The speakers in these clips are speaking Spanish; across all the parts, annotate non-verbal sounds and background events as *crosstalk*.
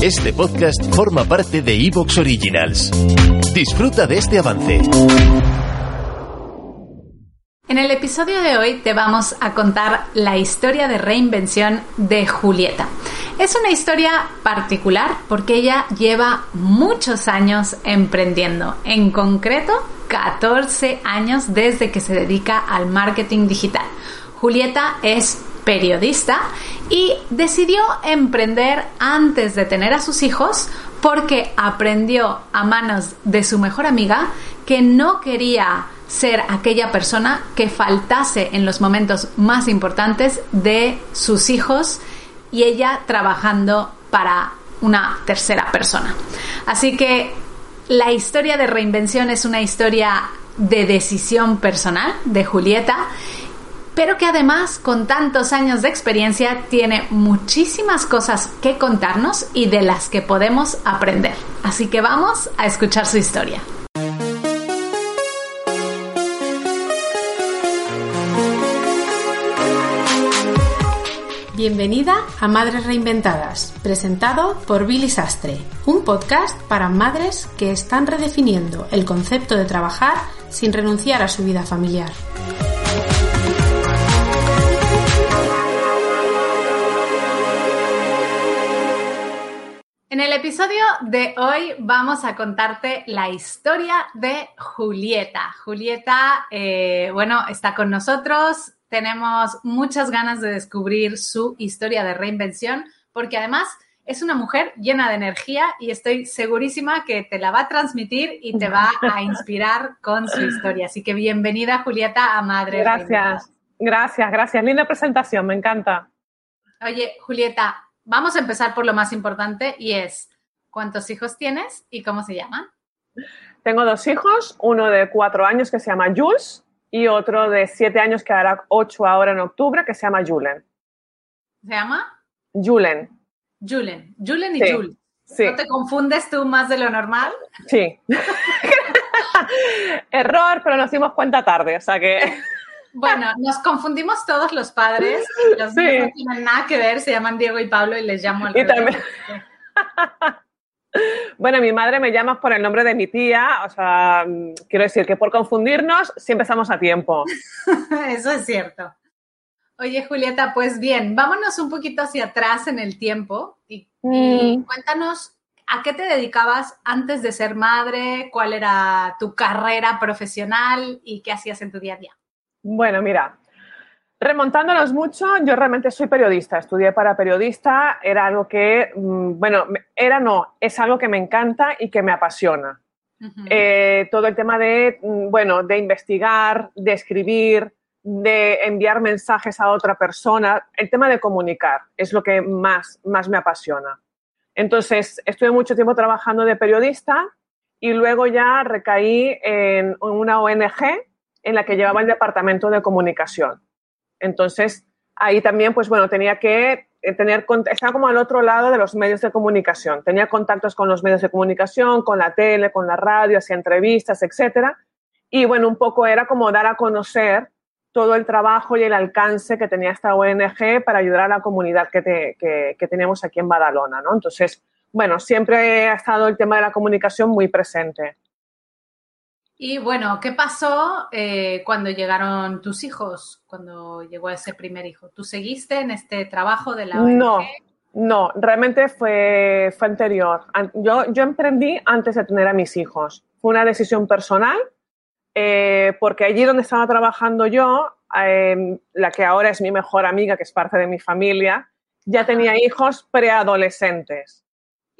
Este podcast forma parte de Evox Originals. Disfruta de este avance. En el episodio de hoy te vamos a contar la historia de reinvención de Julieta. Es una historia particular porque ella lleva muchos años emprendiendo, en concreto 14 años desde que se dedica al marketing digital. Julieta es periodista y decidió emprender antes de tener a sus hijos porque aprendió a manos de su mejor amiga que no quería ser aquella persona que faltase en los momentos más importantes de sus hijos y ella trabajando para una tercera persona. Así que la historia de reinvención es una historia de decisión personal de Julieta pero que además con tantos años de experiencia tiene muchísimas cosas que contarnos y de las que podemos aprender. Así que vamos a escuchar su historia. Bienvenida a Madres Reinventadas, presentado por Billy Sastre, un podcast para madres que están redefiniendo el concepto de trabajar sin renunciar a su vida familiar. En el episodio de hoy vamos a contarte la historia de Julieta. Julieta, eh, bueno, está con nosotros. Tenemos muchas ganas de descubrir su historia de reinvención porque además es una mujer llena de energía y estoy segurísima que te la va a transmitir y te va a *laughs* inspirar con su historia. Así que bienvenida, Julieta, a Madre. Gracias, gracias, gracias. Linda presentación, me encanta. Oye, Julieta, vamos a empezar por lo más importante y es, ¿cuántos hijos tienes y cómo se llaman? Tengo dos hijos, uno de cuatro años que se llama Jules y otro de siete años que hará ocho ahora en octubre que se llama Julen. ¿Se llama? Julen. Julen. Julen y Jules. ¿No te confundes tú más de lo normal? Sí. *laughs* Error, pero nos dimos cuenta tarde, o sea que... *laughs* Bueno, nos confundimos todos los padres. Los no tienen nada que ver, se llaman Diego y Pablo y les llamo al y también... *laughs* Bueno, mi madre me llama por el nombre de mi tía, o sea, quiero decir que por confundirnos siempre estamos a tiempo. *laughs* Eso es cierto. Oye, Julieta, pues bien, vámonos un poquito hacia atrás en el tiempo y, y, mm. cuéntanos a qué te dedicabas antes de ser madre, cuál era tu carrera profesional y qué hacías en tu día a día. Bueno, mira, remontándonos mucho, yo realmente soy periodista, estudié para periodista, era algo que, mm, bueno, era no, es algo que me encanta y que me apasiona. Eh, todo el tema de, mm, bueno, de investigar, de escribir, de enviar mensajes a otra persona, el tema de comunicar es lo que más, más me apasiona. Entonces, estuve mucho tiempo trabajando de periodista y luego ya recaí en una ONG en la que llevaba el departamento de comunicación. Entonces, ahí también, pues bueno, tenía que eh, tener, estaba como al otro lado de los medios de comunicación. Tenía contactos con los medios de comunicación, con la tele, con la radio, hacía entrevistas, etcétera. Y bueno, un poco era como dar a conocer todo el trabajo y el alcance que tenía esta ONG para ayudar a la comunidad que, que teníamos aquí en Badalona, ¿no? Entonces, bueno, siempre ha estado el tema de la comunicación muy presente. Y bueno, ¿qué pasó eh, cuando llegaron tus hijos, cuando llegó ese primer hijo? ¿Tú seguiste en este trabajo de la ONG? No, no, realmente fue, fue anterior. Yo, yo emprendí antes de tener a mis hijos. Fue una decisión personal, eh, porque allí donde estaba trabajando yo, em, la que ahora es mi mejor amiga, que es parte de mi familia, ya tenía hijos preadolescentes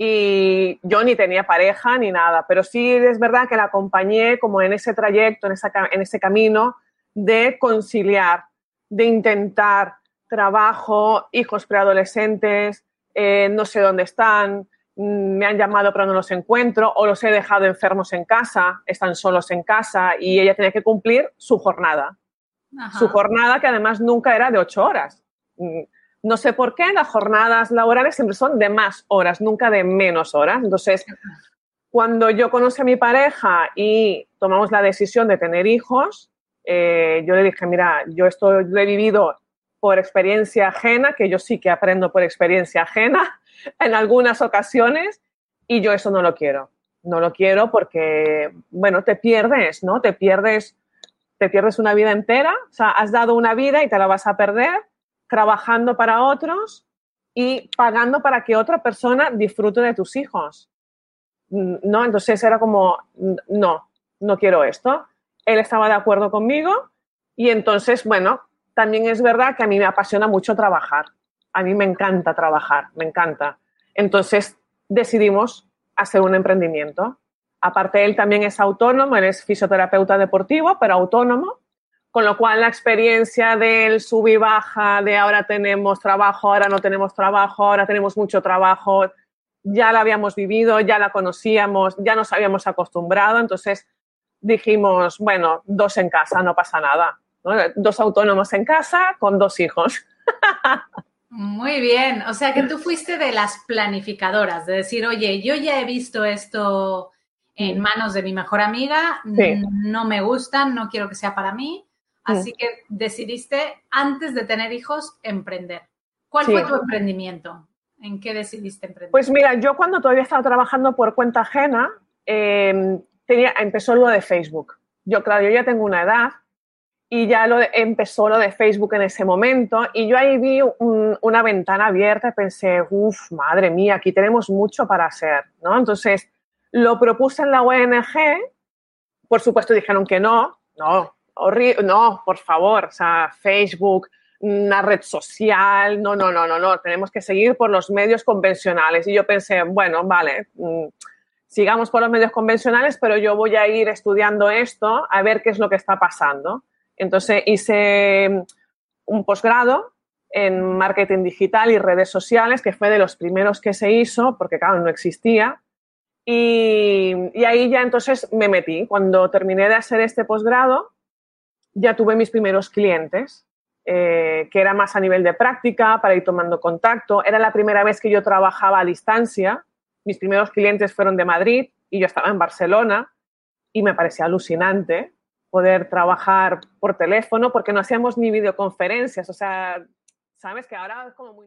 y yo ni tenía pareja ni nada, pero sí es verdad que la acompañé como en ese trayecto, en, en ese camino de conciliar, de intentar trabajo, hijos preadolescentes, eh, no sé dónde están, mm, me han llamado pero no los encuentro o los he dejado enfermos en casa, están solos en casa y ella tenía que cumplir su jornada. Su jornada que además nunca era de ocho horas. No sé por qué las jornadas laborales siempre son de más horas, nunca de menos horas. Entonces, cuando yo conocí a mi pareja y tomamos la decisión de tener hijos, eh, yo le dije, mira, yo esto lo he vivido por experiencia ajena, que yo sí que aprendo por experiencia ajena, *laughs* en algunas ocasiones y yo eso no lo quiero. No lo quiero porque, bueno, te pierdes, ¿no? Te pierdes, te pierdes una vida entera, o sea, has dado una vida y te la vas a perder trabajando para otros y pagando para que otra persona disfrute de tus hijos. ¿No? Entonces era como, no, no quiero esto. Él estaba de acuerdo conmigo y entonces, bueno, también es verdad que a mí me apasiona mucho trabajar. A mí me encanta trabajar, me encanta. Entonces decidimos hacer un emprendimiento. Aparte, él también es autónomo, él es fisioterapeuta deportivo, pero autónomo, con lo cual la experiencia del sub y baja, de ahora tenemos trabajo, ahora no tenemos trabajo, ahora tenemos mucho trabajo, ya la habíamos vivido, ya la conocíamos, ya nos habíamos acostumbrado, entonces dijimos, bueno, dos en casa, no pasa nada. Dos autónomos en casa con dos hijos. Muy bien, o sea que tú fuiste de las planificadoras, de decir, oye, yo ya he visto esto en manos de mi mejor amiga, no me gustan, no quiero que sea para mí, así que decidiste, antes de tener hijos, emprender. ¿Cuál fue tu emprendimiento? ¿En qué decidiste emprender? Pues mira, yo cuando todavía estaba trabajando por cuenta ajena, em, tenía, empezó lo de Facebook. Yo, claro, yo ya tengo una edad y ya lo empezó lo de Facebook en ese momento y yo ahí vi una ventana abierta y pensé, uff, madre mía, aquí tenemos mucho para hacer, ¿no? Entonces lo propuse en la ONG, por supuesto dijeron que no, no, no, por favor, o sea, Facebook, una red social, no, no, no, no, no, tenemos que seguir por los medios convencionales. Y yo pensé, bueno, vale, mm, sigamos por los medios convencionales, pero yo voy a ir estudiando esto a ver qué es lo que está pasando. Entonces hice mm, un posgrado en marketing digital y redes sociales, que fue de los primeros que se hizo, porque claro, no existía. Y, ahí ya entonces me metí. Cuando terminé de hacer este posgrado, ya tuve mis primeros clientes, eh, que era más a nivel de práctica, para ir tomando contacto. Era la primera vez que yo trabajaba a distancia. Mis primeros clientes fueron de Madrid y yo estaba en Barcelona y me parecía alucinante poder trabajar por teléfono porque no hacíamos ni videoconferencias. O sea, sabes que ahora es como muy...